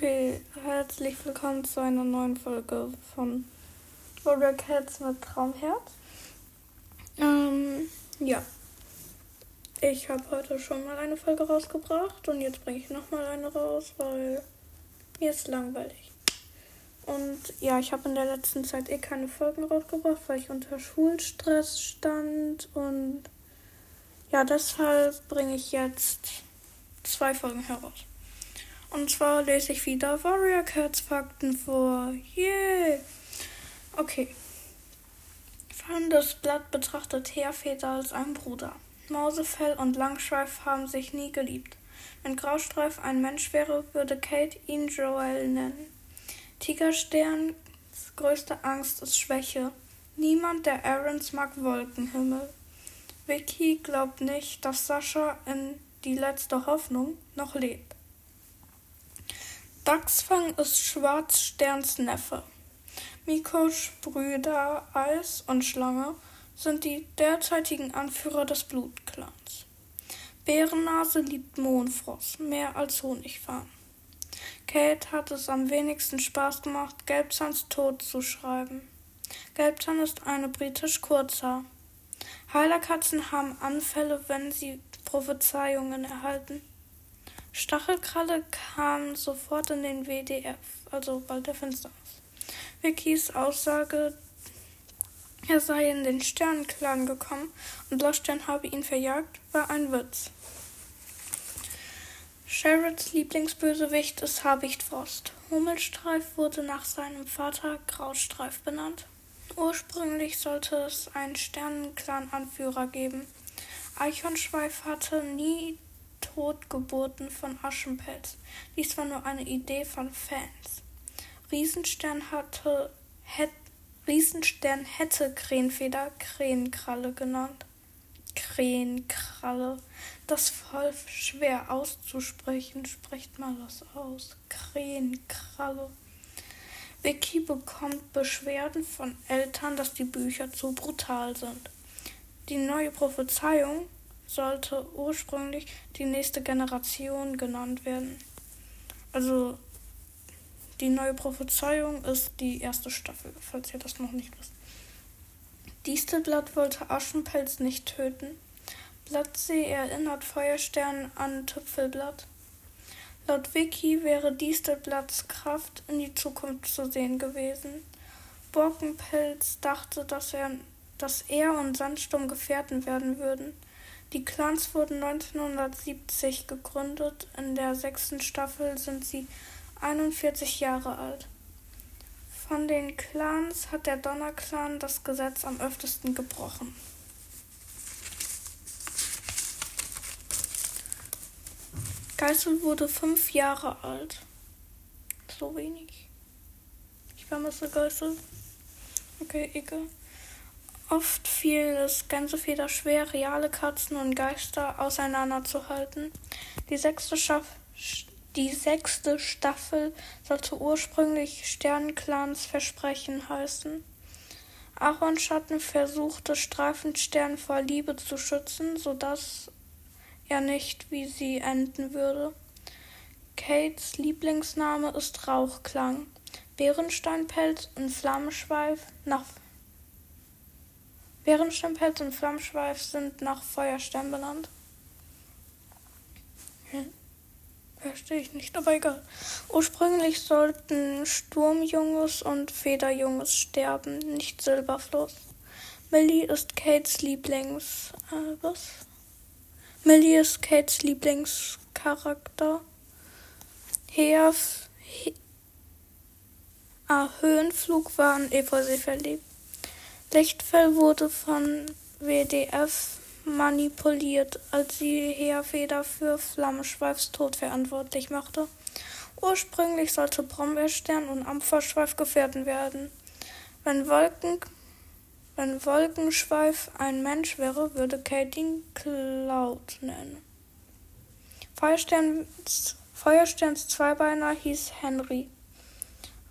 Okay, herzlich willkommen zu einer neuen Folge von Warrior Cats mit Traumherz. Ähm, ja. Ich habe heute schon mal eine Folge rausgebracht und jetzt bringe ich nochmal eine raus, weil mir ist langweilig. Und ja, ich habe in der letzten Zeit eh keine Folgen rausgebracht, weil ich unter Schulstress stand und ja, deshalb bringe ich jetzt zwei Folgen heraus. Und zwar lese ich wieder Warrior Cats Fakten vor. Yeah! Okay. Fahrendes Blatt betrachtet Heerfeder als einen Bruder. Mausefell und Langschweif haben sich nie geliebt. Wenn Graustreif ein Mensch wäre, würde Kate ihn Joel nennen. Tigersterns größte Angst ist Schwäche. Niemand der Aarons mag Wolkenhimmel. Vicky glaubt nicht, dass Sascha in die letzte Hoffnung noch lebt. Dachsfang ist Schwarzsterns Neffe. Mikos Brüder Eis und Schlange sind die derzeitigen Anführer des Blutclans. Bärennase liebt Mohnfrost mehr als Honigfarn. Kate hat es am wenigsten Spaß gemacht, Gelbzahns Tod zu schreiben. Gelbzahn ist eine britisch Kurzhaar. Heilerkatzen haben Anfälle, wenn sie Prophezeiungen erhalten. Stachelkralle kam sofort in den WDF, also bald der Fenster aus. Vickys Aussage, er sei in den Sternenclan gekommen und Blaustern habe ihn verjagt, war ein Witz. Sherrods Lieblingsbösewicht ist Habichtfrost. Hummelstreif wurde nach seinem Vater Graustreif benannt. Ursprünglich sollte es einen Sternenclan-Anführer geben. Eichhornschweif hatte nie Totgeburten von Aschenpelz. Dies war nur eine Idee von Fans. Riesenstern hatte het, Riesenstern hätte Krähenfeder Krähenkralle genannt. Krähenkralle. Das voll schwer auszusprechen. Sprecht mal das aus. Krähenkralle. Vicky bekommt Beschwerden von Eltern, dass die Bücher zu brutal sind. Die neue Prophezeiung sollte ursprünglich die nächste Generation genannt werden. Also die neue Prophezeiung ist die erste Staffel, falls ihr das noch nicht wisst. Distelblatt wollte Aschenpelz nicht töten. Blattsee erinnert Feuerstern an Tüpfelblatt. Laut Wiki wäre Distelblatts Kraft in die Zukunft zu sehen gewesen. Borkenpelz dachte, dass er, dass er und Sandsturm Gefährten werden würden. Die Clans wurden 1970 gegründet. In der sechsten Staffel sind sie 41 Jahre alt. Von den Clans hat der Donnerclan das Gesetz am öftesten gebrochen. Geißel wurde fünf Jahre alt. So wenig. Ich vermisse Geißel. Okay, egal. Oft fiel es Gänsefeder schwer, reale Katzen und Geister auseinanderzuhalten. Die sechste, Schaff die sechste Staffel sollte ursprünglich Sternenclans Versprechen heißen. Ahornschatten versuchte Streifenstern vor Liebe zu schützen, sodass er nicht wie sie enden würde. Kates Lieblingsname ist Rauchklang. Bärensteinpelz und Flammenschweif nach Bärensteinpelz und Flammschweif sind nach Feuerstern benannt. Hm. Verstehe ich nicht, aber egal. Ursprünglich sollten Sturmjunges und Federjunges sterben, nicht Silberfluss. Millie ist Kates Lieblings. Äh, was? Millie ist Kates Lieblingscharakter. Heaf. He ah, Höhenflug war an Efeu verliebt. Lichtfell wurde von WDF manipuliert, als sie Heerfeder für Flammenschweifs Tod verantwortlich machte. Ursprünglich sollte Brombeerstern und Ampferschweif Gefährten werden. Wenn, Wolken, wenn Wolkenschweif ein Mensch wäre, würde Kate ihn Cloud nennen. Feuersterns, Feuersterns Zweibeiner hieß Henry.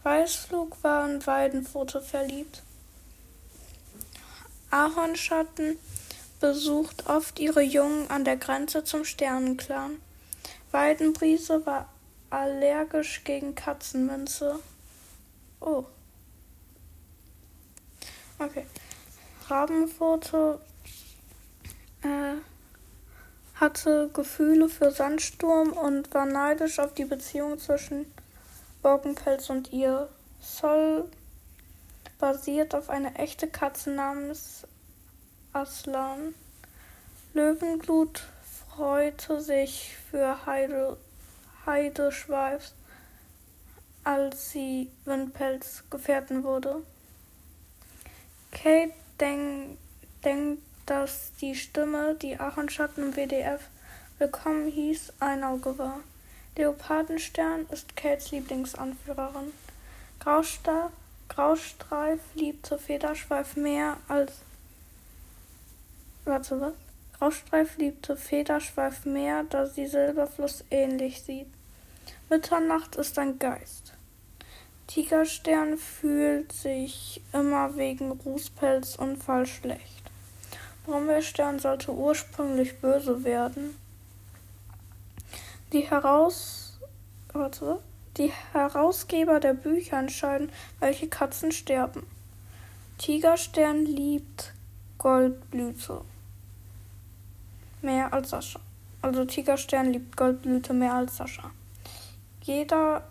Weißflug war in Weidenpfote verliebt. Ahornschatten besucht oft ihre Jungen an der Grenze zum Sternenclan. Weidenbrise war allergisch gegen Katzenminze. Oh. Okay. Rabenpfote äh, hatte Gefühle für Sandsturm und war neidisch auf die Beziehung zwischen Borkenpelz und ihr. Sol basiert auf einer echten Katze namens Aslan. Löwenblut freute sich für Heide, Heideschweifs, als sie Windpelz Gefährten wurde. Kate denk, denkt, dass die Stimme, die Aachenschatten im WDF willkommen hieß, ein Auge war. Leopardenstern ist Kates Lieblingsanführerin. Graustar Graustreif liebte Federschweif mehr als. Warte, was? Graustreif liebte Federschweif mehr, da sie Silberfluss ähnlich sieht. Mitternacht ist ein Geist. Tigerstern fühlt sich immer wegen Rußpelz Unfall schlecht. Brombeerstern sollte ursprünglich böse werden. Die, Heraus Warte. Die Herausgeber der Bücher entscheiden, welche Katzen sterben. Tigerstern liebt Goldblüte mehr als Sascha. Also Tigerstern liebt Goldblüte mehr als Sascha. Jeder,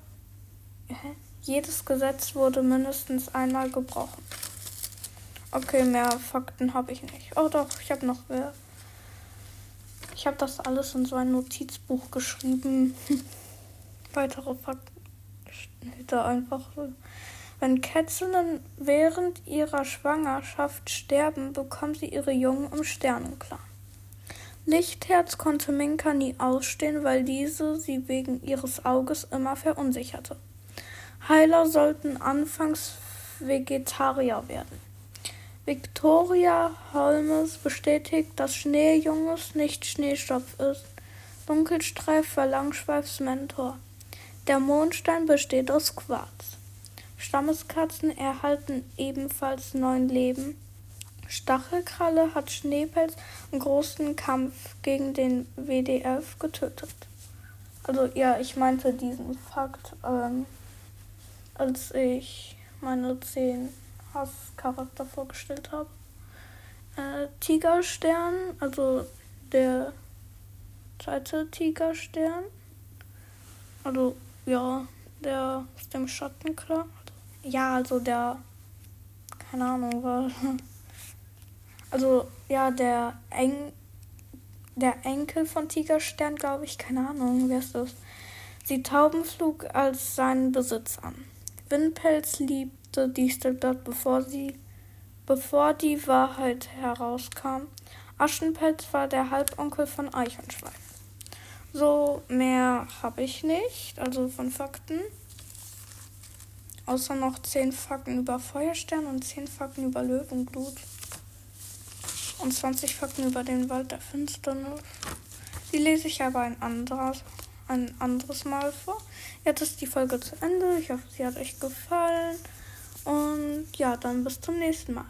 jedes Gesetz wurde mindestens einmal gebrochen. Okay, mehr Fakten habe ich nicht. Oh doch, ich habe noch mehr. Ich habe das alles in so ein Notizbuch geschrieben. Weitere Fakten da einfach. Wenn Kätzchen während ihrer Schwangerschaft sterben, bekommen sie ihre Jungen im Sternenklar. Lichtherz konnte Minka nie ausstehen, weil diese sie wegen ihres Auges immer verunsicherte. Heiler sollten anfangs Vegetarier werden. Victoria Holmes bestätigt, dass Schneejunges nicht Schneestoff ist. Dunkelstreif war Langschweifs Mentor. Der Mondstein besteht aus Quarz. Stammeskatzen erhalten ebenfalls neun Leben. Stachelkralle hat Schneepelz im großen Kampf gegen den WDF getötet. Also ja, ich meinte diesen Fakt, ähm, als ich meine zehn Hasscharakter vorgestellt habe. Äh, Tigerstern, also der zweite Tigerstern. Also ja, der aus dem Schattenklar. Ja, also der, keine Ahnung, war Also, ja, der, Eng der Enkel von Tigerstern, glaube ich, keine Ahnung, wer ist das? Sieht Taubenflug als seinen Besitz an. Windpelz liebte Distelblatt, bevor sie, bevor die Wahrheit herauskam. Aschenpelz war der Halbonkel von Eichenschweif. So, mehr habe ich nicht, also von Fakten. Außer noch 10 Fakten über Feuerstern und 10 Fakten über Löwenblut und 20 Fakten über den Wald der Finsternis. Die lese ich aber ein anderes, ein anderes Mal vor. Jetzt ist die Folge zu Ende. Ich hoffe, sie hat euch gefallen. Und ja, dann bis zum nächsten Mal.